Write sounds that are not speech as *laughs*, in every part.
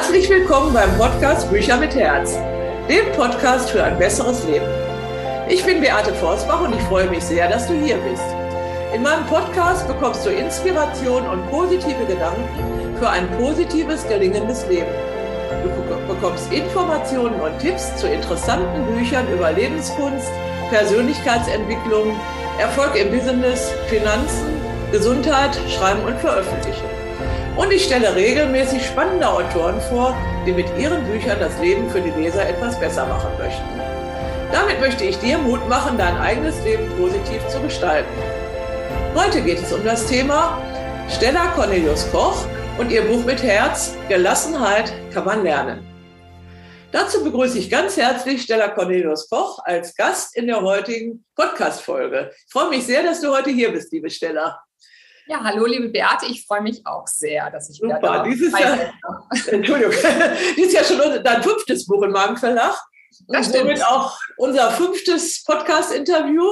Herzlich willkommen beim Podcast Bücher mit Herz, dem Podcast für ein besseres Leben. Ich bin Beate Forsbach und ich freue mich sehr, dass du hier bist. In meinem Podcast bekommst du Inspiration und positive Gedanken für ein positives, gelingendes Leben. Du bekommst Informationen und Tipps zu interessanten Büchern über Lebenskunst, Persönlichkeitsentwicklung, Erfolg im Business, Finanzen, Gesundheit, Schreiben und Veröffentlichen. Und ich stelle regelmäßig spannende Autoren vor, die mit ihren Büchern das Leben für die Leser etwas besser machen möchten. Damit möchte ich dir Mut machen, dein eigenes Leben positiv zu gestalten. Heute geht es um das Thema Stella Cornelius Koch und ihr Buch mit Herz, Gelassenheit kann man lernen. Dazu begrüße ich ganz herzlich Stella Cornelius Koch als Gast in der heutigen Podcast-Folge. Ich freue mich sehr, dass du heute hier bist, liebe Stella. Ja, hallo liebe Beate, ich freue mich auch sehr, dass ich wieder Super, da dieses Jahr, *laughs* Entschuldigung, *laughs* dieses Jahr schon dein fünftes Buch im Magenverlag. Das und somit auch unser fünftes Podcast-Interview.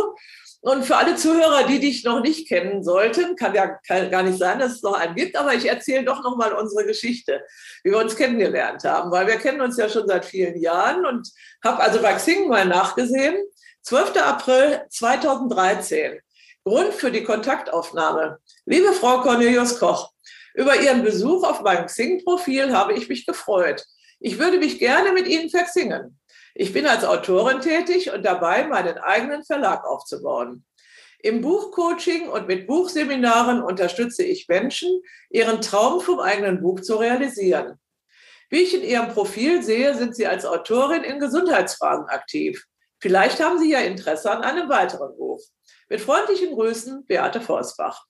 Und für alle Zuhörer, die dich noch nicht kennen sollten, kann ja kann gar nicht sein, dass es noch einen gibt, aber ich erzähle doch noch mal unsere Geschichte, wie wir uns kennengelernt haben, weil wir kennen uns ja schon seit vielen Jahren und habe also bei Xing mal nachgesehen. 12. April 2013 Grund für die Kontaktaufnahme. Liebe Frau Cornelius Koch, über Ihren Besuch auf meinem Xing-Profil habe ich mich gefreut. Ich würde mich gerne mit Ihnen versingen. Ich bin als Autorin tätig und dabei, meinen eigenen Verlag aufzubauen. Im Buchcoaching und mit Buchseminaren unterstütze ich Menschen, ihren Traum vom eigenen Buch zu realisieren. Wie ich in Ihrem Profil sehe, sind Sie als Autorin in Gesundheitsfragen aktiv. Vielleicht haben Sie ja Interesse an einem weiteren Buch. Mit freundlichen Grüßen, Beate Forsbach.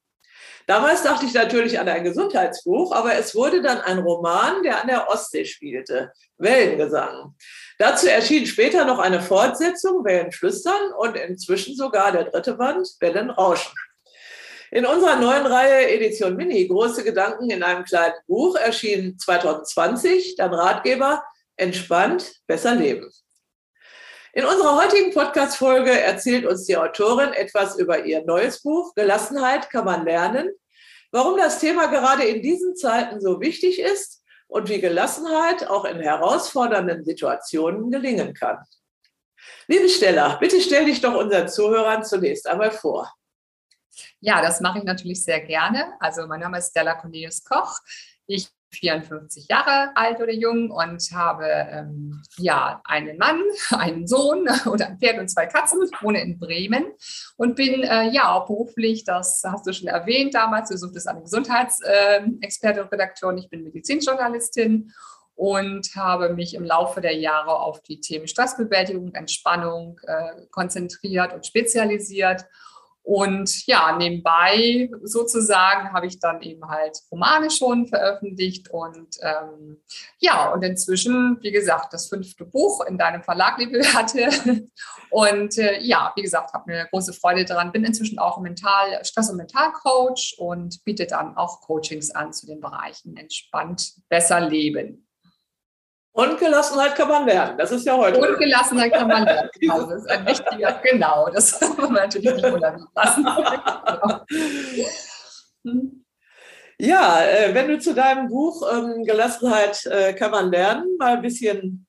Damals dachte ich natürlich an ein Gesundheitsbuch, aber es wurde dann ein Roman, der an der Ostsee spielte, Wellengesang. Dazu erschien später noch eine Fortsetzung, Wellenflüstern, und inzwischen sogar der dritte Band, Wellenrauschen. In unserer neuen Reihe Edition Mini, Große Gedanken in einem kleinen Buch, erschien 2020 dann Ratgeber Entspannt, besser leben. In unserer heutigen Podcast-Folge erzählt uns die Autorin etwas über ihr neues Buch Gelassenheit kann man lernen, warum das Thema gerade in diesen Zeiten so wichtig ist und wie Gelassenheit auch in herausfordernden Situationen gelingen kann. Liebe Stella, bitte stell dich doch unseren Zuhörern zunächst einmal vor. Ja, das mache ich natürlich sehr gerne. Also mein Name ist Stella Cornelius Koch. Ich 54 Jahre alt oder jung und habe ähm, ja einen Mann, *laughs* einen Sohn *laughs* oder ein Pferd und zwei Katzen, wohne in Bremen und bin äh, ja beruflich, das hast du schon erwähnt damals, du suchtest eine Gesundheitsexpertin und Redakteurin, ich bin Medizinjournalistin und habe mich im Laufe der Jahre auf die Themen Stressbewältigung, Entspannung äh, konzentriert und spezialisiert und ja, nebenbei sozusagen habe ich dann eben halt Romane schon veröffentlicht und ähm, ja, und inzwischen, wie gesagt, das fünfte Buch in deinem Verlag, liebe hatte. *laughs* Und äh, ja, wie gesagt, habe mir große Freude daran, bin inzwischen auch Mental, Stress- und Mentalcoach und biete dann auch Coachings an zu den Bereichen entspannt besser leben. Und Gelassenheit kann man lernen. Das ist ja heute. Und Gelassenheit kann man lernen. Genau, *laughs* das ist ein wichtiger, genau. Das *laughs* muss man natürlich nicht unerwähnt lassen. *laughs* Ja, äh, wenn du zu deinem Buch ähm, Gelassenheit äh, kann man lernen, mal ein bisschen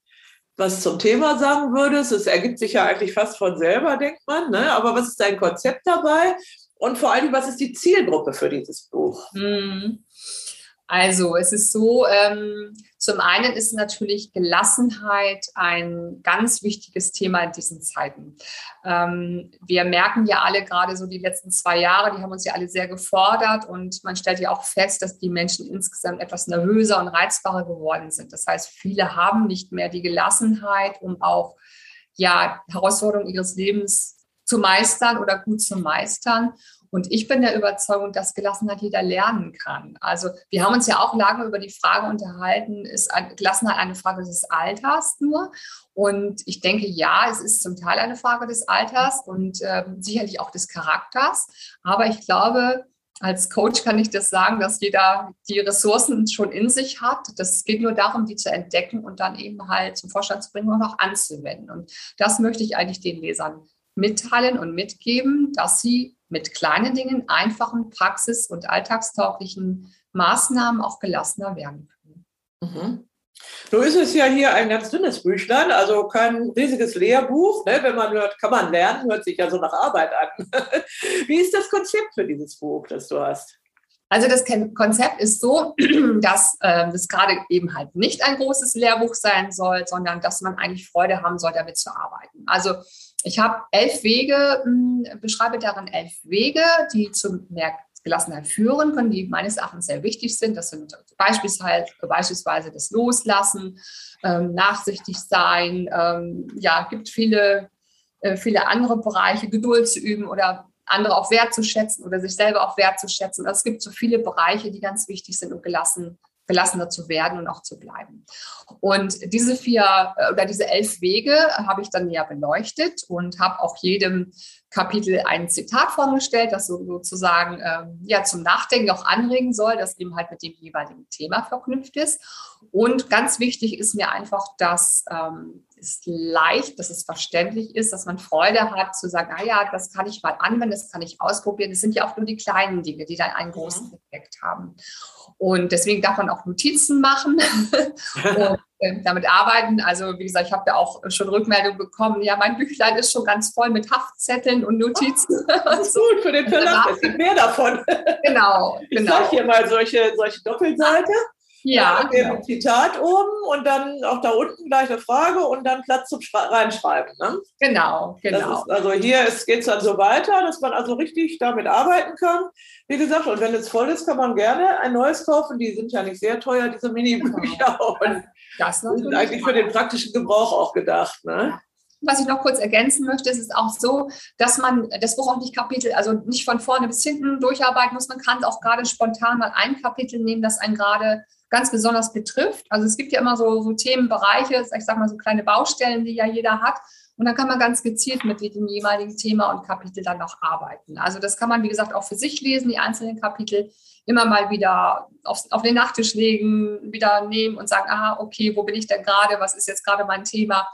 was zum Thema sagen würdest. Es ergibt sich ja eigentlich fast von selber, denkt man. Ne? Aber was ist dein Konzept dabei? Und vor allem, was ist die Zielgruppe für dieses Buch? Hm. Also es ist so, ähm, zum einen ist natürlich Gelassenheit ein ganz wichtiges Thema in diesen Zeiten. Ähm, wir merken ja alle gerade so die letzten zwei Jahre, die haben uns ja alle sehr gefordert und man stellt ja auch fest, dass die Menschen insgesamt etwas nervöser und reizbarer geworden sind. Das heißt, viele haben nicht mehr die Gelassenheit, um auch ja, Herausforderungen ihres Lebens zu meistern oder gut zu meistern. Und ich bin der Überzeugung, dass Gelassenheit jeder lernen kann. Also wir haben uns ja auch lange über die Frage unterhalten, ist Gelassenheit eine Frage des Alters nur? Und ich denke, ja, es ist zum Teil eine Frage des Alters und äh, sicherlich auch des Charakters. Aber ich glaube, als Coach kann ich das sagen, dass jeder die Ressourcen schon in sich hat. Das geht nur darum, die zu entdecken und dann eben halt zum Vorstand zu bringen und auch anzuwenden. Und das möchte ich eigentlich den Lesern mitteilen und mitgeben, dass sie mit kleinen Dingen, einfachen, praxis- und alltagstauglichen Maßnahmen auch gelassener werden können. Mhm. So ist es ja hier ein ganz dünnes Büchlein, also kein riesiges Lehrbuch. Ne? Wenn man hört, kann man lernen, hört sich ja so nach Arbeit an. *laughs* Wie ist das Konzept für dieses Buch, das du hast? Also das Konzept ist so, *clears throat* dass äh, das gerade eben halt nicht ein großes Lehrbuch sein soll, sondern dass man eigentlich Freude haben soll, damit zu arbeiten. Also ich habe elf Wege, mh, hm, beschreibe darin elf Wege, die zu mehr Gelassenheit führen können, die meines Erachtens sehr wichtig sind. Das sind beispielsweise, beispielsweise das Loslassen, ähm, nachsichtig sein. Ähm, ja, gibt viele, äh, viele andere Bereiche, Geduld zu üben oder andere auch wertzuschätzen oder sich selber auch wertzuschätzen. Also es gibt so viele Bereiche, die ganz wichtig sind und gelassen gelassener zu werden und auch zu bleiben. Und diese vier äh, oder diese elf Wege habe ich dann näher beleuchtet und habe auch jedem Kapitel ein Zitat vorgestellt, das so sozusagen ähm, ja zum Nachdenken auch anregen soll, das eben halt mit dem jeweiligen Thema verknüpft ist. Und ganz wichtig ist mir einfach, dass ähm, es leicht, dass es verständlich ist, dass man Freude hat zu sagen, ah ja, das kann ich mal anwenden, das kann ich ausprobieren. Das sind ja auch nur die kleinen Dinge, die dann einen großen Effekt haben. Und deswegen darf man auch Notizen machen *laughs* und äh, damit arbeiten. Also wie gesagt, ich habe ja auch schon Rückmeldung bekommen, ja, mein Büchlein ist schon ganz voll mit Haftzetteln und Notizen. *laughs* Das ist gut für den Verlag, es gibt mehr davon. Genau, genau. Ich hier mal solche, solche Doppelseite. Ja, mit dem. Zitat oben und dann auch da unten gleich eine Frage und dann Platz zum Reinschreiben. Ne? Genau, genau. Ist, also hier geht es dann so weiter, dass man also richtig damit arbeiten kann. Wie gesagt, und wenn es voll ist, kann man gerne ein neues kaufen. Die sind ja nicht sehr teuer, diese Mini-Bücher. Genau. *laughs* das sind eigentlich für den praktischen Gebrauch auch gedacht. Ne? Was ich noch kurz ergänzen möchte, ist es auch so, dass man das Buch auch nicht Kapitel, also nicht von vorne bis hinten durcharbeiten muss. Man kann auch gerade spontan mal ein Kapitel nehmen, das einen gerade ganz besonders betrifft. Also es gibt ja immer so, so Themenbereiche, ich sage mal so kleine Baustellen, die ja jeder hat. Und dann kann man ganz gezielt mit dem jeweiligen Thema und Kapitel dann noch arbeiten. Also das kann man, wie gesagt, auch für sich lesen, die einzelnen Kapitel immer mal wieder auf, auf den Nachttisch legen, wieder nehmen und sagen, ah, okay, wo bin ich denn gerade? Was ist jetzt gerade mein Thema?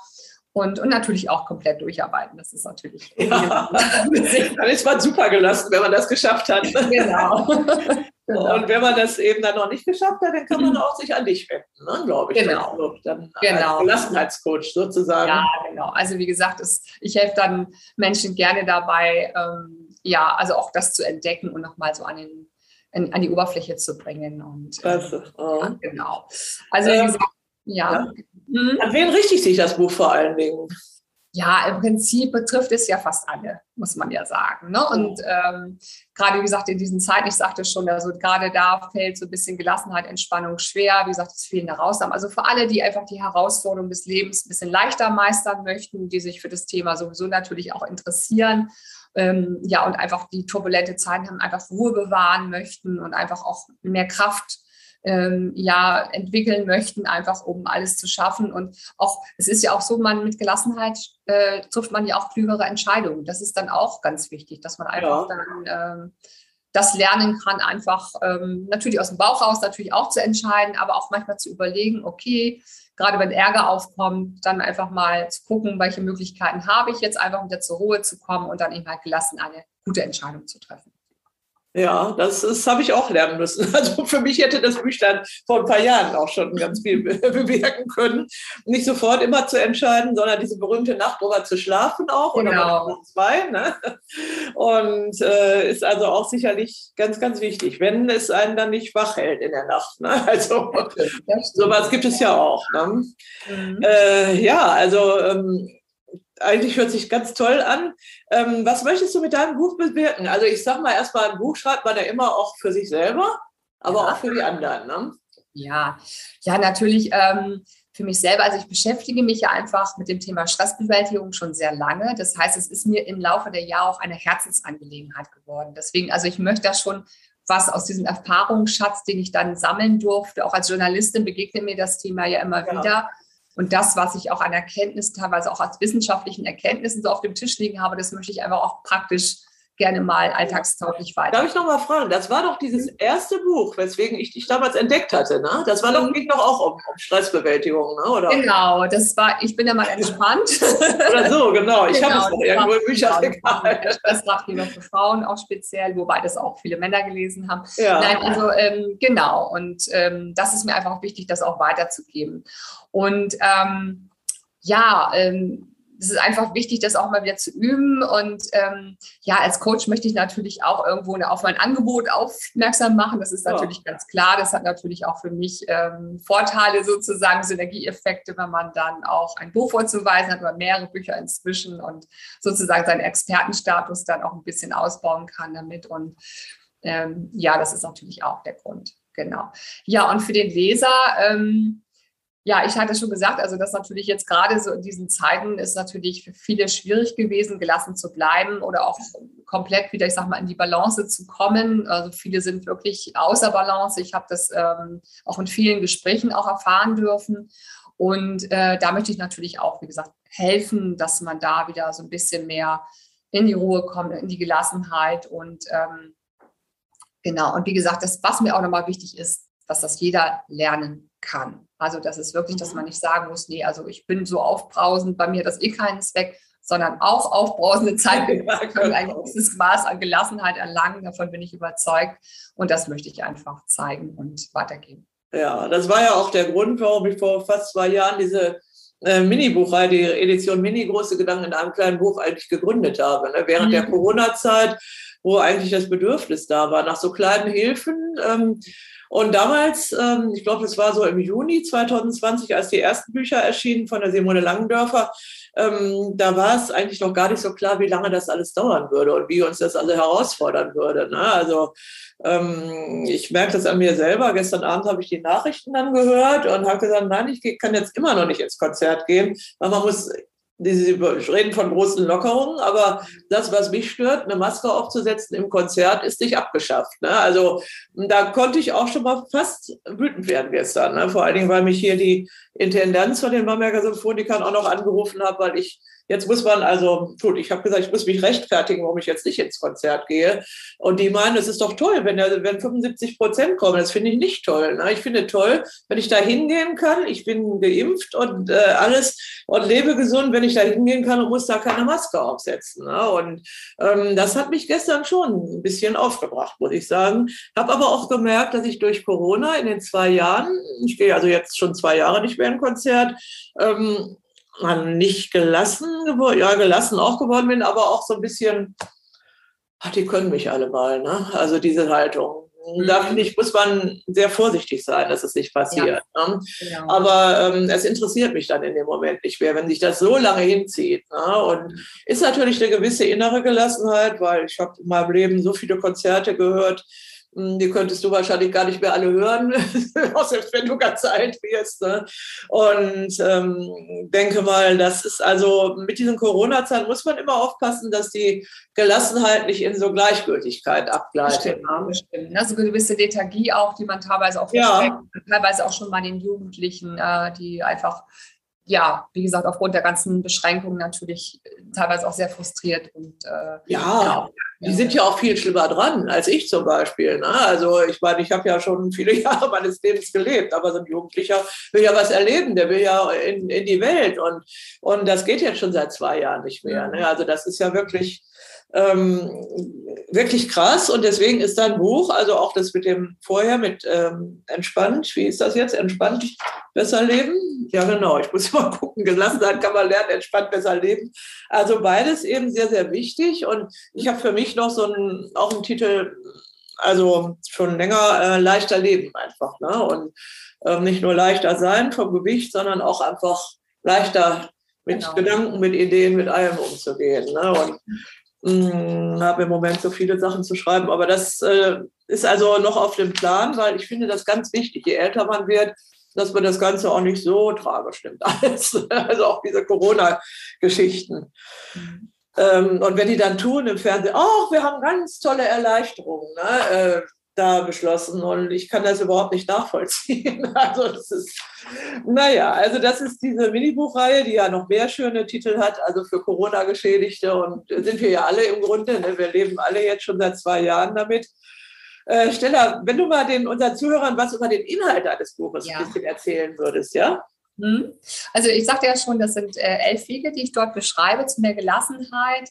Und, und natürlich auch komplett durcharbeiten. Das ist natürlich. *laughs* Ja. Dann ist man super gelassen, wenn man das geschafft hat. *laughs* Genau. *laughs* genau. Und wenn man das eben dann noch nicht geschafft hat, dann kann man auch sich an dich wenden, ne, glaube ich. Genau. Dann genau. Als Gelassenheitscoach sozusagen. Ja, genau. Also wie gesagt, es, ich helfe dann Menschen gerne dabei, ähm, ja, also auch das zu entdecken und nochmal so an, den, an, die Oberfläche zu bringen. Und, ähm, oh. ja, genau. Also wie ähm, gesagt, ja. ja. Mhm. An wen richtet sich das Buch vor allen Dingen? Ja, im Prinzip betrifft es ja fast alle, muss man ja sagen. Ne? Und ähm, gerade, wie gesagt, in diesen Zeiten, ich sagte schon, also gerade da fällt so ein bisschen Gelassenheit, Entspannung schwer. Wie gesagt, es fehlen Herausnahmen. Also für alle, die einfach die Herausforderung des Lebens ein bisschen leichter meistern möchten, die sich für das Thema sowieso natürlich auch interessieren. Ähm, ja, und einfach die turbulente Zeiten haben, einfach Ruhe bewahren möchten und einfach auch mehr Kraft ähm, ja entwickeln möchten, einfach um alles zu schaffen. Und auch, es ist ja auch so, man mit Gelassenheit äh, trifft man ja auch klügere Entscheidungen. Das ist dann auch ganz wichtig, dass man einfach ja. dann ähm, das lernen kann, einfach ähm, natürlich aus dem Bauch raus natürlich auch zu entscheiden, aber auch manchmal zu überlegen, okay, gerade wenn Ärger aufkommt, dann einfach mal zu gucken, welche Möglichkeiten habe ich jetzt, einfach wieder zur Ruhe zu kommen und dann eben halt gelassen eine gute Entscheidung zu treffen. Ja, das, das habe ich auch lernen müssen. *laughs* Also für mich hätte das Büchlein vor ein paar Jahren auch schon ganz viel *laughs* bewirken können. Nicht sofort immer zu entscheiden, sondern diese berühmte Nacht drüber zu schlafen auch genau. oder zwei. Ne? Und äh, ist also auch sicherlich ganz, ganz wichtig, wenn es einen dann nicht wach hält in der Nacht. Ne? *laughs* Also sowas gibt es ja auch. Ne? Mhm. Äh, ja, also ähm, eigentlich hört sich ganz toll an. Ähm, was möchtest du mit deinem Buch bewirken? Also ich sag mal erstmal, ein Buch schreibt man ja immer auch für sich selber, aber ja. auch für die anderen. Ne? Ja, ja, natürlich ähm, für mich selber. Also ich beschäftige mich ja einfach mit dem Thema Stressbewältigung schon sehr lange. Das heißt, es ist mir im Laufe der Jahre auch eine Herzensangelegenheit geworden. Deswegen, also ich möchte da schon was aus diesem Erfahrungsschatz, den ich dann sammeln durfte. Auch als Journalistin begegnet mir das Thema ja immer ja. wieder und das, was ich auch an Erkenntnissen, teilweise auch als wissenschaftlichen Erkenntnissen so auf dem Tisch liegen habe, das möchte ich einfach auch praktisch gerne mal alltagstauglich weiter. Darf ich noch mal fragen? Das war doch dieses erste Buch, weswegen ich dich damals entdeckt hatte, ne? Das war doch, mhm. ging doch auch um, um Stressbewältigung, ne? Oder? Genau, das war, ich bin ja mal entspannt. *laughs* Oder so, genau. Ich genau, habe es noch irgendwo im Bücherregal. Genau, Stressratgeber für Frauen auch speziell, wobei das auch viele Männer gelesen haben. Ja. Nein, also ähm, genau. Und ähm, das ist mir einfach wichtig, das auch weiterzugeben. Und ähm, ja, ähm, es ist einfach wichtig, das auch mal wieder zu üben. Und ähm, ja, als Coach möchte ich natürlich auch irgendwo auf mein Angebot aufmerksam machen. Das ist natürlich ja. ganz klar. Das hat natürlich auch für mich ähm, Vorteile sozusagen, Synergieeffekte, wenn man dann auch ein Buch vorzuweisen hat oder mehrere Bücher inzwischen und sozusagen seinen Expertenstatus dann auch ein bisschen ausbauen kann damit. Und ähm, ja, das ist natürlich auch der Grund. Genau. Ja, und für den Leser, ähm, ja, ich hatte schon gesagt, also das natürlich jetzt gerade so in diesen Zeiten ist natürlich für viele schwierig gewesen, gelassen zu bleiben oder auch komplett wieder, ich sag mal, in die Balance zu kommen. Also viele sind wirklich außer Balance. Ich habe das ähm, auch in vielen Gesprächen auch erfahren dürfen. Und äh, da möchte ich natürlich auch, wie gesagt, helfen, dass man da wieder so ein bisschen mehr in die Ruhe kommt, in die Gelassenheit und ähm, genau. Und wie gesagt, das, was mir auch nochmal wichtig ist, dass das jeder lernen kann. Also das ist wirklich, dass mhm. man nicht sagen muss, nee, also ich bin so aufbrausend, bei mir das eh keinen Zweck, sondern auch aufbrausende *laughs* Zeiten können ein gewisses Maß an Gelassenheit erlangen. Davon bin ich überzeugt. Und das möchte ich einfach zeigen und weitergeben. Ja, das war ja auch der Grund, warum ich vor fast zwei Jahren diese äh, Mini-Buchreihe, die Edition Mini, große Gedanken in einem kleinen Buch eigentlich gegründet habe. Ne? Während mhm. der Corona-Zeit, wo eigentlich das Bedürfnis da war, nach so kleinen Hilfen. Ähm, und damals, ähm, ich glaube, es war so im Juni 2020, als die ersten Bücher erschienen von der Simone Langendörfer, ähm, da war es eigentlich noch gar nicht so klar, wie lange das alles dauern würde und wie uns das alle herausfordern würde. Ne? Also ähm, ich merke das an mir selber. Gestern Abend habe ich die Nachrichten dann gehört und habe gesagt, nein, ich kann jetzt immer noch nicht ins Konzert gehen, weil man muss Sie reden von großen Lockerungen, aber das, was mich stört, eine Maske aufzusetzen im Konzert, ist nicht abgeschafft. Ne? Also da konnte ich auch schon mal fast wütend werden gestern. Ne? Vor allen Dingen, weil mich hier die Intendanz von den Bamberger Symphonikern auch noch angerufen hat, weil ich Jetzt muss man also, gut, ich habe gesagt, ich muss mich rechtfertigen, warum ich jetzt nicht ins Konzert gehe. Und die meinen, es ist doch toll, wenn, wenn 75 Prozent kommen. Das finde ich nicht toll. Ne? Ich finde toll, wenn ich da hingehen kann. Ich bin geimpft und äh, alles und lebe gesund, wenn ich da hingehen kann und muss da keine Maske aufsetzen. Ne? Und ähm, das hat mich gestern schon ein bisschen aufgebracht, muss ich sagen. Habe aber auch gemerkt, dass ich durch Corona in den zwei Jahren, ich gehe also jetzt schon zwei Jahre nicht mehr in Konzert, ähm, man nicht gelassen geworden, ja, gelassen auch geworden bin, aber auch so ein bisschen, ach, die können mich alle mal, ne? Also diese Haltung. Mhm. Da finde ich, muss man sehr vorsichtig sein, dass es nicht passiert. Ja. Ne? Genau. Aber ähm, es interessiert mich dann in dem Moment nicht mehr, wenn sich das so lange hinzieht. Ne? Und mhm. ist natürlich eine gewisse innere Gelassenheit, weil ich habe in meinem Leben so viele Konzerte gehört, die könntest du wahrscheinlich gar nicht mehr alle hören, *laughs* selbst wenn du ganz alt wirst. Ne? Und ähm, denke mal, das ist also mit diesen Corona-Zeiten muss man immer aufpassen, dass die Gelassenheit nicht in so Gleichgültigkeit abgleitet. Bestimmt, ne? bestimmt. Also eine gewisse Lethargie auch, die man teilweise auch ja. teilweise auch schon bei den Jugendlichen, äh, die einfach ja, wie gesagt, aufgrund der ganzen Beschränkungen natürlich teilweise auch sehr frustriert. Und, äh, ja, ja, die sind ja auch viel schlimmer dran als ich zum Beispiel. Ne? Also ich meine, ich habe ja schon viele *laughs* Jahre meines Lebens gelebt, aber so ein Jugendlicher will ja was erleben, der will ja in, in die Welt. Und, und das geht jetzt schon seit zwei Jahren nicht mehr. Ne? Also das ist ja wirklich ähm, wirklich krass und deswegen ist dein Buch, also auch das mit dem vorher mit ähm, entspannt, wie ist das jetzt? Entspannt, besser leben? Ja, genau, ich muss *laughs* mal gucken, gelassen sein kann man lernen, entspannt, besser leben. Also beides eben sehr, sehr wichtig und ich habe für mich noch so einen, auch einen Titel, also schon länger äh, leichter leben einfach. Ne? Und ähm, nicht nur leichter sein vom Gewicht, sondern auch einfach leichter mit genau. Gedanken, mit Ideen, mit allem umzugehen. Ne? Und habe im Moment so viele Sachen zu schreiben, aber das äh, ist also noch auf dem Plan, weil ich finde das ganz wichtig, je älter man wird, dass man das Ganze auch nicht so tragisch nimmt *laughs* alles. Also auch diese Corona-Geschichten. Mhm. Ähm, und wenn die dann tun im Fernsehen, ach, wir haben ganz tolle Erleichterungen. Ne? Äh, da beschlossen und ich kann das überhaupt nicht nachvollziehen. *laughs* Also das ist, naja, also das ist diese Minibuchreihe, die ja noch mehr schöne Titel hat, also für Corona-Geschädigte und sind wir ja alle im Grunde, ne? wir leben alle jetzt schon seit zwei Jahren damit. Äh, Stella, wenn du mal den, unseren Zuhörern was über den Inhalt deines Buches ja. ein bisschen erzählen würdest, ja? Hm? Also ich sagte ja schon, das sind äh, elf Wege, die ich dort beschreibe zu mehr Gelassenheit.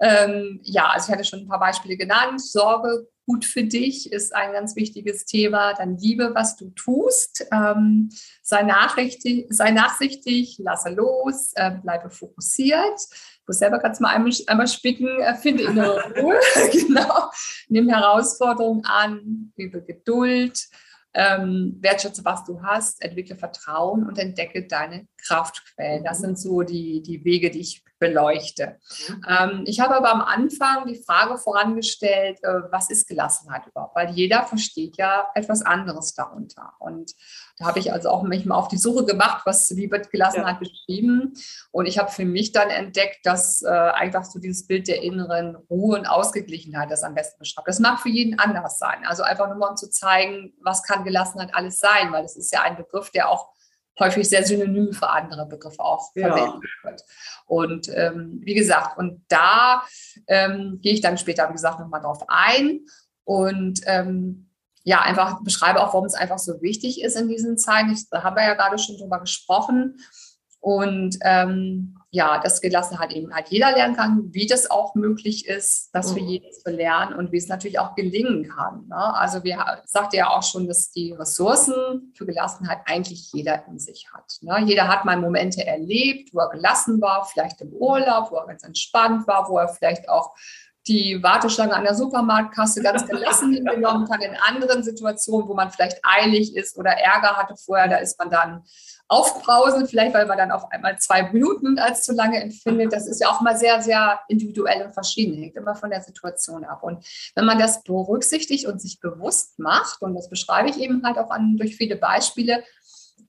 Ähm, ja, also ich hatte schon ein paar Beispiele genannt. Sorge gut für dich ist ein ganz wichtiges Thema. Dann liebe, was du tust. Ähm, sei, nachrichtig, sei nachsichtig, lasse los, äh, bleibe fokussiert. Ich muss selber ganz mal einmal, einmal spicken, äh, finde innere Ruhe. *laughs* *laughs* genau. Nimm Herausforderungen an, übe Geduld ähm, wertschätze, was du hast, entwickle Vertrauen und entdecke deine Kraftquellen. Das sind so die, die Wege, die ich beleuchte. Mhm. Ähm, ich habe aber am Anfang die Frage vorangestellt, äh, was ist Gelassenheit überhaupt? Weil jeder versteht ja etwas anderes darunter. Und da habe ich also auch manchmal auf die Suche gemacht, was, wie wird Gelassenheit ja. beschrieben. Und ich habe für mich dann entdeckt, dass äh, einfach so dieses Bild der inneren Ruhe und Ausgeglichenheit das am besten beschreibt. Das mag für jeden anders sein. Also einfach nur mal um zu zeigen, was kann Gelassenheit alles sein, weil es ist ja ein Begriff, der auch häufig sehr synonym für andere Begriffe auch ja. verwendet wird. Und ähm, wie gesagt, und da ähm, gehe ich dann später, wie gesagt, nochmal drauf ein. Und ähm, ja, einfach beschreibe auch, warum es einfach so wichtig ist in diesen Zeiten. Ich, da haben wir ja gerade schon drüber gesprochen. Und ähm, ja, dass Gelassenheit eben halt jeder lernen kann, wie das auch möglich ist, das für mhm. jeden zu lernen und wie es natürlich auch gelingen kann. Ne? Also wir sagte ja auch schon, dass die Ressourcen für Gelassenheit eigentlich jeder in sich hat. Ne? Jeder hat mal Momente erlebt, wo er gelassen war, vielleicht im Urlaub, wo er ganz entspannt war, wo er vielleicht auch die Warteschlange an der Supermarktkasse ganz gelassen *laughs* hingenommen kann. In anderen Situationen, wo man vielleicht eilig ist oder Ärger hatte vorher, da ist man dann aufbrausen, vielleicht weil man dann auf einmal zwei Minuten als zu lange empfindet. Das ist ja auch mal sehr, sehr individuell und verschieden, hängt immer von der Situation ab. Und wenn man das berücksichtigt und sich bewusst macht, und das beschreibe ich eben halt auch an, durch viele Beispiele,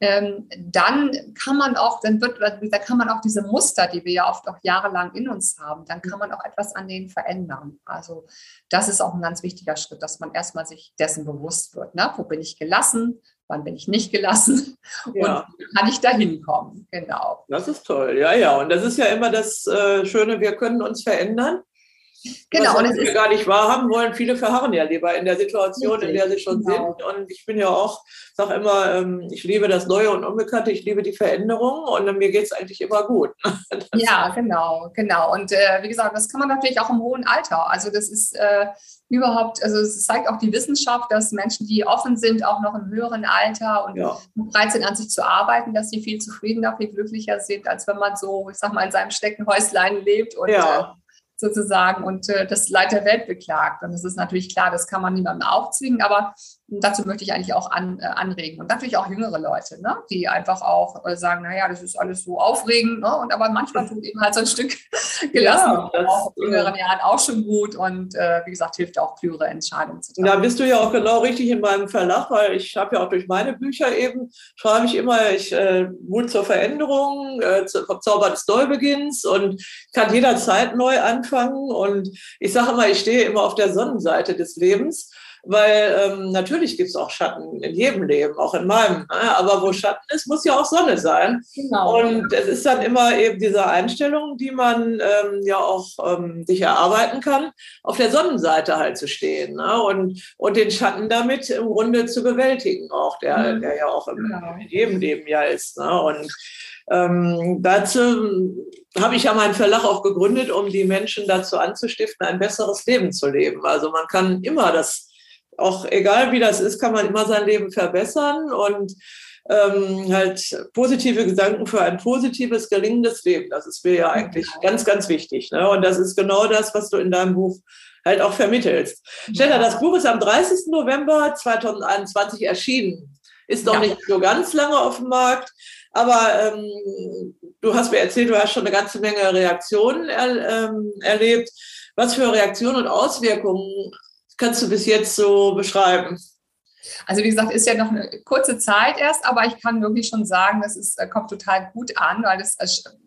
ähm, dann kann man auch, dann wird, da kann man auch diese Muster, die wir ja oft auch jahrelang in uns haben, dann kann man auch etwas an denen verändern. Also das ist auch ein ganz wichtiger Schritt, dass man erstmal sich dessen bewusst wird. Ne? Wo bin ich gelassen? Wann bin ich nicht gelassen? *laughs* Ja. Und kann ich da hinkommen? Genau. Das ist toll, ja, ja. Und das ist ja immer das äh, Schöne, wir können uns verändern. Genau. Was wir gar nicht wahrhaben wollen. Viele verharren ja lieber in der Situation, richtig, in der sie schon genau. sind. Und ich bin ja auch, sage immer, ähm, ich liebe das Neue und Unbekannte, ich liebe die Veränderung und mir geht es eigentlich immer gut. *laughs* ja, genau, genau. Und äh, wie gesagt, das kann man natürlich auch im hohen Alter. Also das ist äh, überhaupt, also es zeigt auch die Wissenschaft, dass Menschen, die offen sind, auch noch im höheren Alter und ja. bereit sind, an sich zu arbeiten, dass sie viel zufriedener, viel glücklicher sind, als wenn man so, ich sag mal, in seinem Steckenhäuslein lebt und ja. äh, sozusagen und äh, das Leid der Welt beklagt. Und das ist natürlich klar, das kann man niemandem aufzwingen, aber dazu möchte ich eigentlich auch an, äh, anregen. Und natürlich auch jüngere Leute, ne? die einfach auch äh, sagen, naja, das ist alles so aufregend. Ne? Und aber manchmal tut eben halt so ein Stück gelassen. Ja, auch in jüngeren Jahren auch schon gut. Und äh, wie gesagt, hilft auch klügere Entscheidungen zu treffen. Da bist du ja auch genau richtig in meinem Verlag, weil ich habe ja auch durch meine Bücher eben, schreibe ich immer, ich äh, Mut zur Veränderung, äh, vom Zauber des Neubeginns und kann jederzeit neu anfangen. Und ich sage immer, ich stehe immer auf der Sonnenseite des Lebens weil ähm, natürlich gibt es auch Schatten in jedem Leben, auch in meinem. Ne? Aber wo Schatten ist, muss ja auch Sonne sein. Genau. Und es ist dann immer eben diese Einstellung, die man ähm, ja auch ähm, sich erarbeiten kann, auf der Sonnenseite halt zu stehen ne? und, und den Schatten damit im Grunde zu bewältigen, auch der, mhm. der ja auch im, genau. in jedem Leben ja ist. Ne? Und ähm, dazu habe ich ja meinen Verlag auch gegründet, um die Menschen dazu anzustiften, ein besseres Leben zu leben. Also man kann immer das auch egal wie das ist, kann man immer sein Leben verbessern und ähm, halt positive Gedanken für ein positives, gelingendes Leben. Das ist mir ja eigentlich ganz, ganz wichtig. Ne? Und das ist genau das, was du in deinem Buch halt auch vermittelst. Stella, das Buch ist am 30. November 2021 erschienen. Ist noch ja. nicht so ganz lange auf dem Markt. Aber ähm, du hast mir erzählt, du hast schon eine ganze Menge Reaktionen er, ähm, erlebt. Was für Reaktionen und Auswirkungen kannst du bis jetzt so beschreiben? Also wie gesagt, ist ja noch eine kurze Zeit erst, aber ich kann wirklich schon sagen, das ist, äh, kommt total gut an, weil es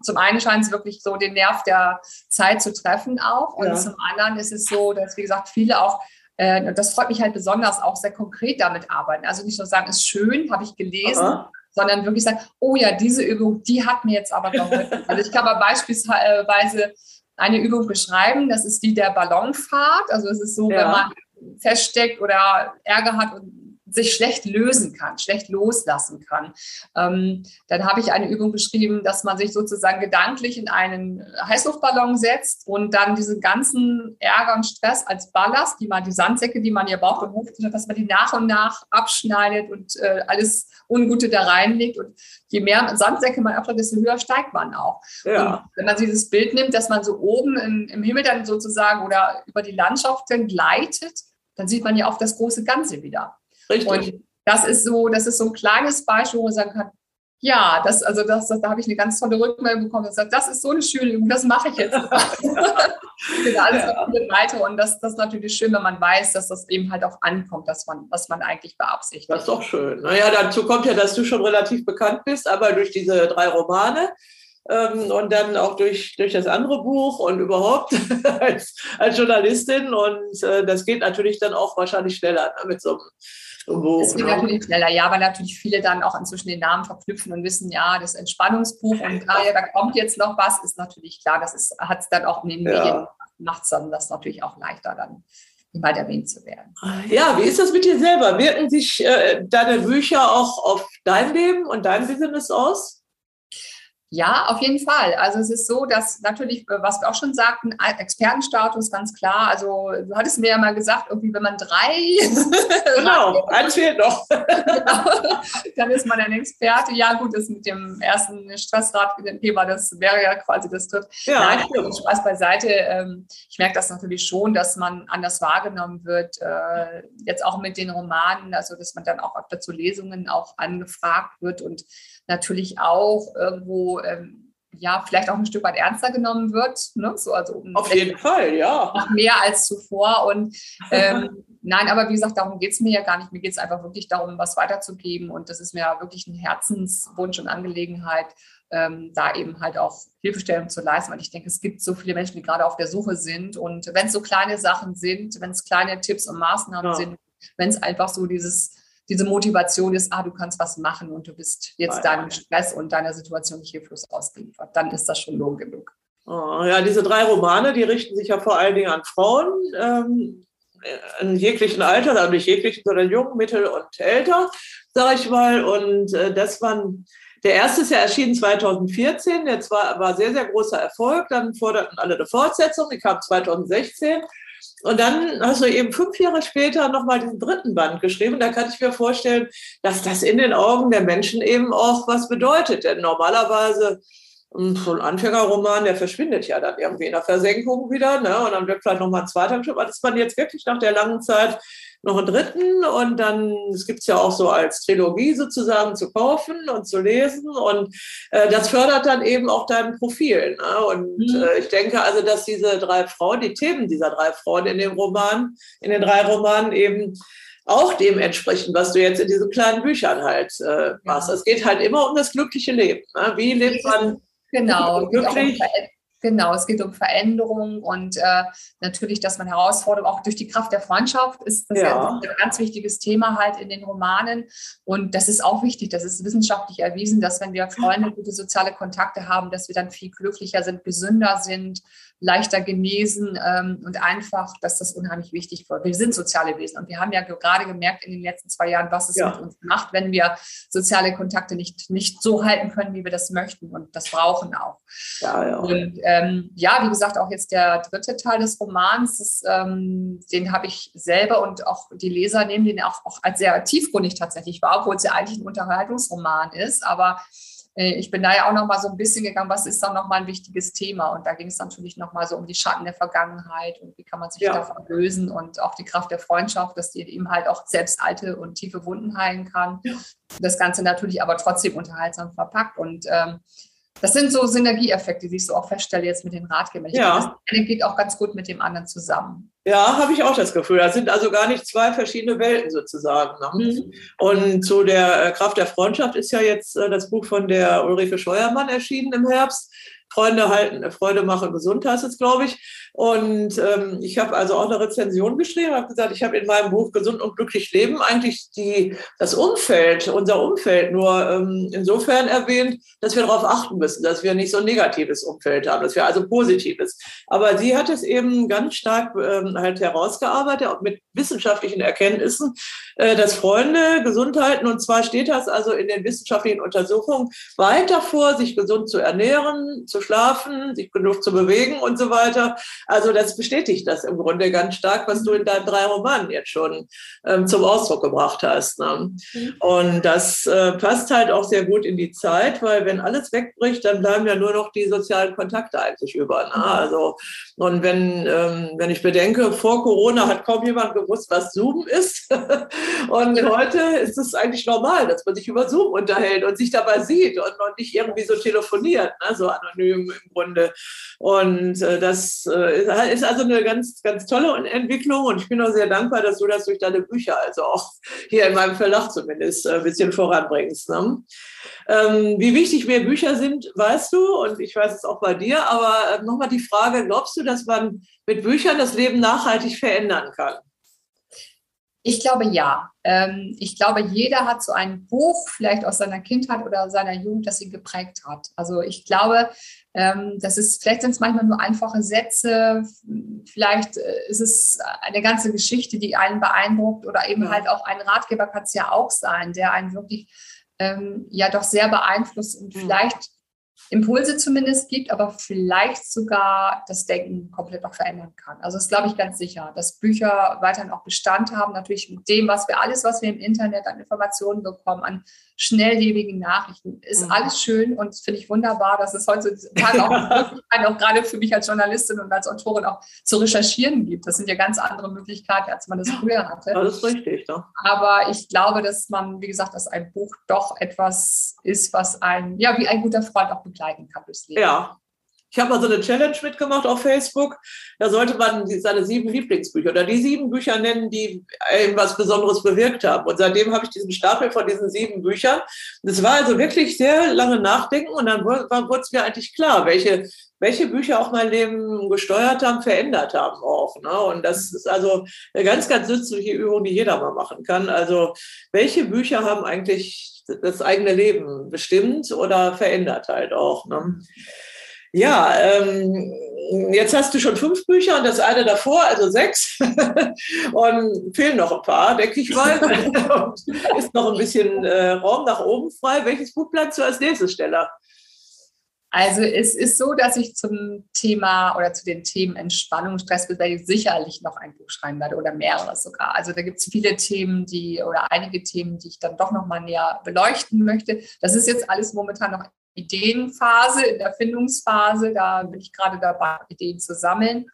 zum einen scheint es wirklich so den Nerv der Zeit zu treffen auch und ja. zum anderen ist es so, dass wie gesagt viele auch äh, das freut mich halt besonders, auch sehr konkret damit arbeiten. Also nicht nur sagen, ist schön, habe ich gelesen, Aha. sondern wirklich sagen, oh ja, diese Übung, die hat mir jetzt aber geholfen. also ich kann mal beispielsweise eine Übung beschreiben, das ist die der Ballonfahrt. Also es ist so, ja. wenn man feststeckt oder Ärger hat und sich schlecht lösen kann, schlecht loslassen kann. Ähm, dann habe ich eine Übung beschrieben, dass man sich sozusagen gedanklich in einen Heißluftballon setzt und dann diesen ganzen Ärger und Stress als Ballast, die man, die Sandsäcke, die man hier braucht, dass man die nach und nach abschneidet und äh, alles Ungute da reinlegt. Und je mehr Sandsäcke man abschneidet, desto höher steigt man auch. Ja. Und wenn man dieses Bild nimmt, dass man so oben im, im Himmel dann sozusagen oder über die Landschaften gleitet, dann sieht man ja auch das große Ganze wieder. Richtig. Und das ist so, das ist so ein kleines Beispiel, wo man sagen kann, ja, das, also das, das da habe ich eine ganz tolle Rückmeldung bekommen und gesagt, das ist so eine schöne Übung, das mache ich jetzt. *laughs* genau, alles ja. weiter. Und das, das ist natürlich schön, wenn man weiß, dass das eben halt auch ankommt, dass man, was man eigentlich beabsichtigt. Das ist doch schön. Naja, dazu kommt ja, dass du schon relativ bekannt bist, aber durch diese drei Romane ähm, und dann auch durch, durch das andere Buch und überhaupt *laughs* als, als Journalistin. Und äh, das geht natürlich dann auch wahrscheinlich schneller ne, mit so einem es geht natürlich schneller, ja, weil natürlich viele dann auch inzwischen den Namen verknüpfen und wissen, ja, das Entspannungsbuch und *laughs* ah, ja, da kommt jetzt noch was, ist natürlich klar, das hat es dann auch in den ja. Medien, macht es dann das natürlich auch leichter dann bald erwähnt zu werden. Ja, wie ist das mit dir selber? Wirken sich äh, deine Bücher auch auf dein Leben und dein Business aus? Ja, auf jeden Fall. Also es ist so, dass natürlich, äh, was wir auch schon sagten, Expertenstatus ganz klar. Also du hattest mir ja mal gesagt, irgendwie, wenn man drei *laughs* genau, eins fehlt noch. *laughs* genau, dann ist man ein Experte. Ja, gut, das mit dem ersten Stressratthema, das wäre ja quasi das dritte. Ja, Nein, stimmt. Spaß beiseite. Ähm, ich merke das natürlich schon, dass man anders wahrgenommen wird. Äh, jetzt auch mit den Romanen, also dass man dann auch öfter zu Lesungen auch angefragt wird und natürlich auch irgendwo ähm, ja, vielleicht auch ein Stück weit ernster genommen wird. Ne? So, also Auf jeden Fall, ja. Noch mehr als zuvor. Und ähm, *laughs* nein, aber wie gesagt, darum geht es mir ja gar nicht. Mir geht es einfach wirklich darum, was weiterzugeben. Und das ist mir wirklich ein Herzenswunsch und Angelegenheit, ähm, da eben halt auch Hilfestellung zu leisten. Weil ich denke, es gibt so viele Menschen, die gerade auf der Suche sind. Und wenn es so kleine Sachen sind, wenn es kleine Tipps und Maßnahmen ja. sind, wenn es einfach so dieses diese Motivation ist, ah, du kannst was machen und du bist jetzt deinem Stress und deiner Situation hilflos ausgeliefert, dann ist das schon Lohn genug. Oh, ja, diese drei Romane, die richten sich ja vor allen Dingen an Frauen ähm, in jeglichen Alter, also nicht jeglichen, sondern jung, mittel und älter, sage ich mal. Und äh, das waren, der erste ist ja erschienen 2014, der war, war sehr, sehr großer Erfolg. Dann forderten alle eine Fortsetzung, die kam 2016. Und dann hast du eben fünf Jahre später nochmal diesen dritten Band geschrieben. Da kann ich mir vorstellen, dass das in den Augen der Menschen eben auch was bedeutet. Denn normalerweise hm, so ein Anfängerroman, der verschwindet ja dann irgendwie in der Versenkung wieder. Ne? Und dann wird vielleicht nochmal ein zweiter geschrieben. Aber das man jetzt wirklich nach der langen Zeit noch einen dritten und dann, es gibt es ja auch so als Trilogie sozusagen zu kaufen und zu lesen und äh, das fördert dann eben auch dein Profil. Ne? Und mhm. äh, ich denke also, dass diese drei Frauen, die Themen dieser drei Frauen in dem Roman, in den drei Romanen eben auch dem entsprechen, was du jetzt in diesen kleinen Büchern halt äh, machst. Ja. Es geht halt immer um das glückliche Leben. Ne? Wie lebt man genau, *laughs* glücklich? Genau, es geht um Veränderung und äh, natürlich, dass man Herausforderungen auch durch die Kraft der Freundschaft ist das ja. ja ein ganz wichtiges Thema halt in den Romanen. Und das ist auch wichtig, das ist wissenschaftlich erwiesen, dass wenn wir Freunde, gute soziale Kontakte haben, dass wir dann viel glücklicher sind, gesünder sind, leichter genesen ähm, und einfach, dass das unheimlich wichtig wird. Wir sind soziale Wesen und wir haben ja gerade gemerkt in den letzten zwei Jahren, was es ja. mit uns macht, wenn wir soziale Kontakte nicht, nicht so halten können, wie wir das möchten und das brauchen auch. Ja, ja. Und ähm, ja, wie gesagt, auch jetzt der dritte Teil des Romans, das, ähm, den habe ich selber und auch die Leser nehmen den auch, auch als sehr tiefgründig tatsächlich wahr, obwohl es ja eigentlich ein Unterhaltungsroman ist, aber ich bin da ja auch noch mal so ein bisschen gegangen, was ist dann noch mal ein wichtiges Thema? Und da ging es natürlich noch mal so um die Schatten der Vergangenheit und wie kann man sich ja. davon lösen und auch die Kraft der Freundschaft, dass die eben halt auch selbst alte und tiefe Wunden heilen kann. Ja. Das Ganze natürlich aber trotzdem unterhaltsam verpackt und ähm, das sind so Synergieeffekte, die ich so auch feststelle jetzt mit den Ratgebern. Ich ja. Das eine geht auch ganz gut mit dem anderen zusammen. Ja, habe ich auch das Gefühl. Das sind also gar nicht zwei verschiedene Welten sozusagen. Ne? Mhm. Und zu der äh, Kraft der Freundschaft ist ja jetzt äh, das Buch von der Ulrike Scheuermann erschienen im Herbst. Freunde halten, Freude machen, gesund heißt es, glaube ich. Und ähm, ich habe also auch eine Rezension geschrieben, habe gesagt, ich habe in meinem Buch Gesund und glücklich leben eigentlich die, das Umfeld, unser Umfeld nur ähm, insofern erwähnt, dass wir darauf achten müssen, dass wir nicht so ein negatives Umfeld haben, dass wir also positives. Aber sie hat es eben ganz stark ähm, halt herausgearbeitet, auch mit wissenschaftlichen Erkenntnissen, dass Freunde gesund halten. Und zwar steht das also in den wissenschaftlichen Untersuchungen weit davor, sich gesund zu ernähren, zu schlafen, sich genug zu bewegen und so weiter. Also das bestätigt das im Grunde ganz stark, was du in deinen drei Romanen jetzt schon ähm, zum Ausdruck gebracht hast. Ne? Mhm. Und das äh, passt halt auch sehr gut in die Zeit, weil wenn alles wegbricht, dann bleiben ja nur noch die sozialen Kontakte eigentlich über. Ne? Mhm. Also und wenn, ähm, wenn ich bedenke, vor Corona hat kaum jemand gewusst, was Zoom ist. *laughs* und heute ist es eigentlich normal, dass man sich über Zoom unterhält und sich dabei sieht und, und nicht irgendwie so telefoniert, ne? so anonym im Grunde. Und äh, das äh, ist also eine ganz, ganz tolle Entwicklung und ich bin auch sehr dankbar, dass du das durch deine Bücher, also auch hier in meinem Verlag zumindest, äh, ein bisschen voranbringst. Ne? Ähm, wie wichtig mehr Bücher sind, weißt du, und ich weiß es auch bei dir, aber äh, nochmal die Frage, glaubst du, dass man mit Büchern das Leben nachhaltig verändern kann? Ich glaube ja. Ähm, ich glaube, jeder hat so ein Buch, vielleicht aus seiner Kindheit oder seiner Jugend, das ihn geprägt hat. Also ich glaube, ähm, das ist, vielleicht sind es manchmal nur einfache Sätze, vielleicht äh, ist es eine ganze Geschichte, die einen beeindruckt oder eben halt auch ein Ratgeber kann es ja auch sein, der einen wirklich ähm, ja doch sehr beeinflusst und mhm. vielleicht Impulse zumindest gibt, aber vielleicht sogar das Denken komplett noch verändern kann. Also das glaube ich ganz sicher, dass Bücher weiterhin auch Bestand haben, natürlich mit dem, was wir alles, was wir im Internet an Informationen bekommen, an schnelllebigen Nachrichten, ist mhm. alles schön und finde ich wunderbar, dass es heutzutage auch *laughs* Möglichkeiten, auch gerade für mich als Journalistin und als Autorin auch zu recherchieren gibt. Das sind ja ganz andere Möglichkeiten, als man das früher hatte. Das ist richtig. Ja. Aber ich glaube, dass man, wie gesagt, dass ein Buch doch etwas ist, was ein, ja, wie ein guter Freund auch begleiten kann durchs Leben. Ja, ich habe mal so eine Challenge mitgemacht auf Facebook. Da sollte man seine sieben Lieblingsbücher oder die sieben Bücher nennen, die was Besonderes bewirkt haben. Und seitdem habe ich diesen Stapel von diesen sieben Büchern. Das war also wirklich sehr lange Nachdenken und dann wurde es mir eigentlich klar, welche, welche Bücher auch mein Leben gesteuert haben, verändert haben auch. Ne? Und das ist also eine ganz, ganz nützliche Übung, die jeder mal machen kann. Also welche Bücher haben eigentlich das eigene Leben bestimmt oder verändert halt auch. Ne? Ja, ähm, jetzt hast du schon fünf Bücher und das eine davor, also sechs. *laughs* und fehlen noch ein paar, denke ich mal. *laughs* ist noch ein bisschen äh, Raum nach oben frei. Welches Buch planst du als nächstes, Stella? Also es ist so, dass ich zum Thema oder zu den Themen Entspannung, Stressbewältigung sicherlich noch ein Buch schreiben werde oder mehrere sogar. Also da gibt es viele Themen, die oder einige Themen, die ich dann doch noch mal näher beleuchten möchte. Das ist jetzt alles momentan noch Ideenphase, in der Findungsphase. Da bin ich gerade dabei, Ideen zu sammeln.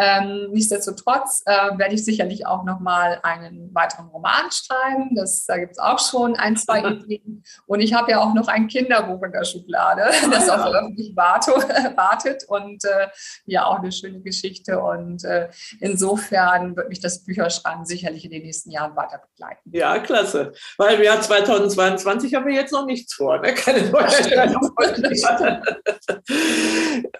Ähm, nichtsdestotrotz äh, werde ich sicherlich auch noch mal einen weiteren Roman schreiben. Das, da gibt es auch schon ein, zwei *laughs* Ideen. Und ich habe ja auch noch ein Kinderbuch in der Schublade, ah, *laughs* das auch veröffentlicht *laughs* wartet und äh, ja auch eine schöne Geschichte. Und äh, insofern wird mich das Bücherschreiben sicherlich in den nächsten Jahren weiter begleiten. Ja, klasse. Weil im Jahr 2022 haben wir jetzt noch nichts vor. Ne? Keine neue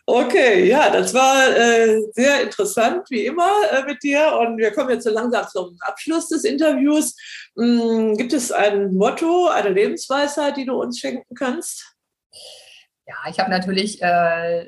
Okay, ja, das war äh, sehr interessant interessant, wie immer, äh, mit dir. Und wir kommen jetzt so langsam zum Abschluss des Interviews. Hm, gibt es ein Motto, eine Lebensweisheit, die du uns schenken kannst? Ja, ich habe natürlich äh,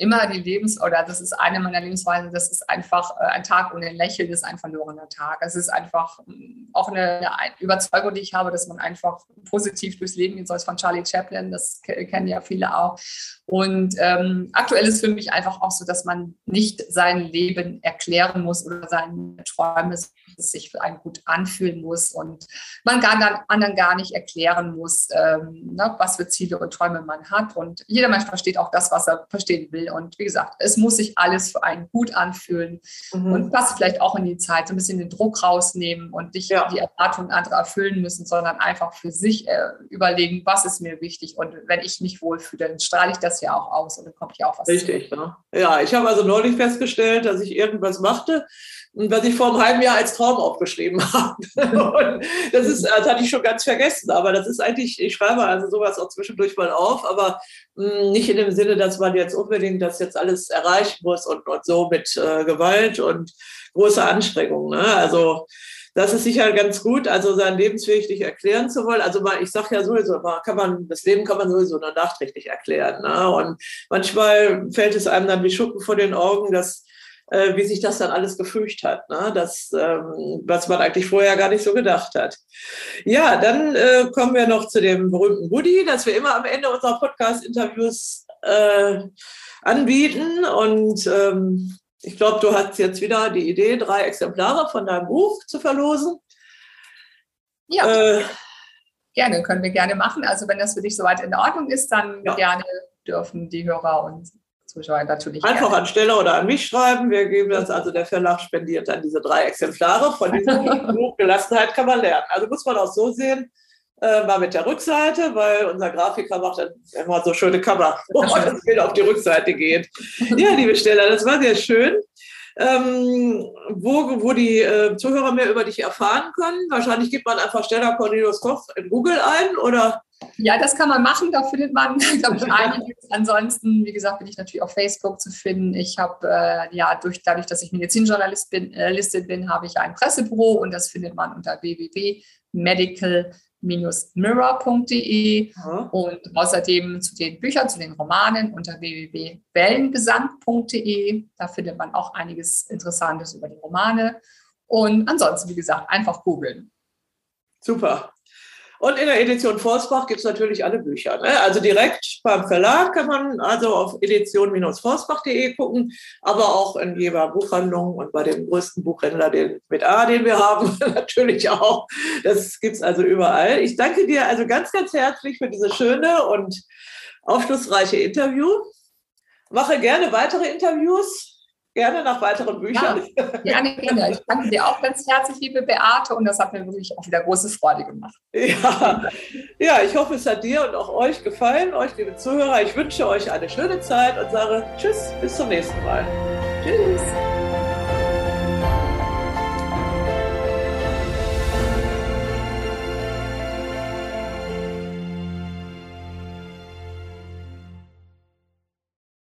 immer die Lebens- oder das ist eine meiner Lebensweisen, das ist einfach äh, ein Tag ohne Lächeln ist ein verlorener Tag. Es ist einfach hm, auch eine, Überzeugung, die ich habe, dass man einfach positiv durchs Leben gehen soll, von Charlie Chaplin, das kennen ja viele auch. Und ähm, aktuell ist für mich einfach auch so, dass man nicht sein Leben erklären muss oder seine Träume sich für einen gut anfühlen muss und man gar, anderen gar nicht erklären muss, ähm, ne, was für Ziele und Träume man hat. Und jeder Mensch versteht auch das, was er verstehen will will. Und wie gesagt, es muss sich alles für einen gut anfühlen mhm. und passt vielleicht auch in die Zeit, so ein bisschen den Druck rausnehmen und nicht ja. die Erwartungen anderer erfüllen müssen, sondern einfach für sich äh, überlegen, was ist mir wichtig. Und wenn ich mich wohlfühle, dann strahle ich das ja auch aus und dann kommt ja auch was. Richtig, ne? ja. Ich habe also neulich festgestellt, dass ich irgendwas machte, was ich vor einem halben Jahr als Traum aufgeschrieben *laughs* habe. Und das ist, das hatte ich schon ganz vergessen, aber das ist eigentlich, ich schreibe also sowas auch zwischendurch mal auf, aber mh, nicht in dem Sinne, dass man jetzt unbedingt das jetzt alles erreichen muss und, und so mit äh, Gewalt und großer Anstrengung. Ne? Also das ist sicher ganz gut, also sein Lebensweg nicht erklären zu wollen. Also ich sage ja sowieso, kann man, das Leben kann man sowieso nur nachträglich erklären. Ne? Und manchmal fällt es einem dann wie Schuppen vor den Augen, dass äh, wie sich das dann alles gefügt hat, ne? das, ähm, was man eigentlich vorher gar nicht so gedacht hat. Ja, dann äh, kommen wir noch zu dem berühmten Woody, das wir immer am Ende unserer Podcast-Interviews äh, anbieten. Und ähm, ich glaube, du hast jetzt wieder die Idee, drei Exemplare von deinem Buch zu verlosen. Ja. Äh, gerne, können wir gerne machen. Also wenn das für dich soweit in Ordnung ist, dann ja. gerne dürfen die Hörer und Zuschauer natürlich. Einfach gerne. an Stelle oder an mich schreiben. Wir geben das, also der Verlag spendiert dann diese drei Exemplare. Von diesem Buch *laughs* Gelassenheit kann man lernen. Also muss man auch so sehen, äh, mal mit der Rückseite, weil unser Grafiker macht dann immer so schöne Cover, wo das Bild auf die Rückseite geht. *laughs* Ja, liebe Stella, das war sehr schön. Ähm, wo, wo die äh, Zuhörer mehr über dich erfahren können. Wahrscheinlich gibt man einfach Stella Cornelius Koch in Google ein oder ja, das kann man machen. Da findet man, *laughs* glaube ich, einiges. Ansonsten, wie gesagt, bin ich natürlich auf Facebook zu finden. Ich habe, äh, ja, durch, dadurch, dass ich Medizinjournalist bin, äh, bin, habe ich ein Pressebüro und das findet man unter www.medical-mirror.de mhm. und außerdem zu den Büchern, zu den Romanen unter www.wellengesang.de. Da findet man auch einiges Interessantes über die Romane. Und ansonsten, wie gesagt, einfach googeln. Super. Und in der Edition Forsbach gibt es natürlich alle Bücher. Ne? Also direkt beim Verlag kann man also auf edition-forsbach.de gucken, aber auch in jeder Buchhandlung und bei dem größten Buchhändler den, mit A, den wir haben, *laughs* natürlich auch. Das gibt es also überall. Ich danke dir also ganz, ganz herzlich für dieses schöne und aufschlussreiche Interview. Mache gerne weitere Interviews gerne nach weiteren Büchern. Ja, gerne, gerne. Ich danke dir auch ganz herzlich, liebe Beate, und das hat mir wirklich auch wieder große Freude gemacht. Ja, ja ich hoffe, es hat dir und auch euch gefallen, euch, liebe Zuhörer. Ich wünsche euch eine schöne Zeit und sage Tschüss, bis zum nächsten Mal. Tschüss.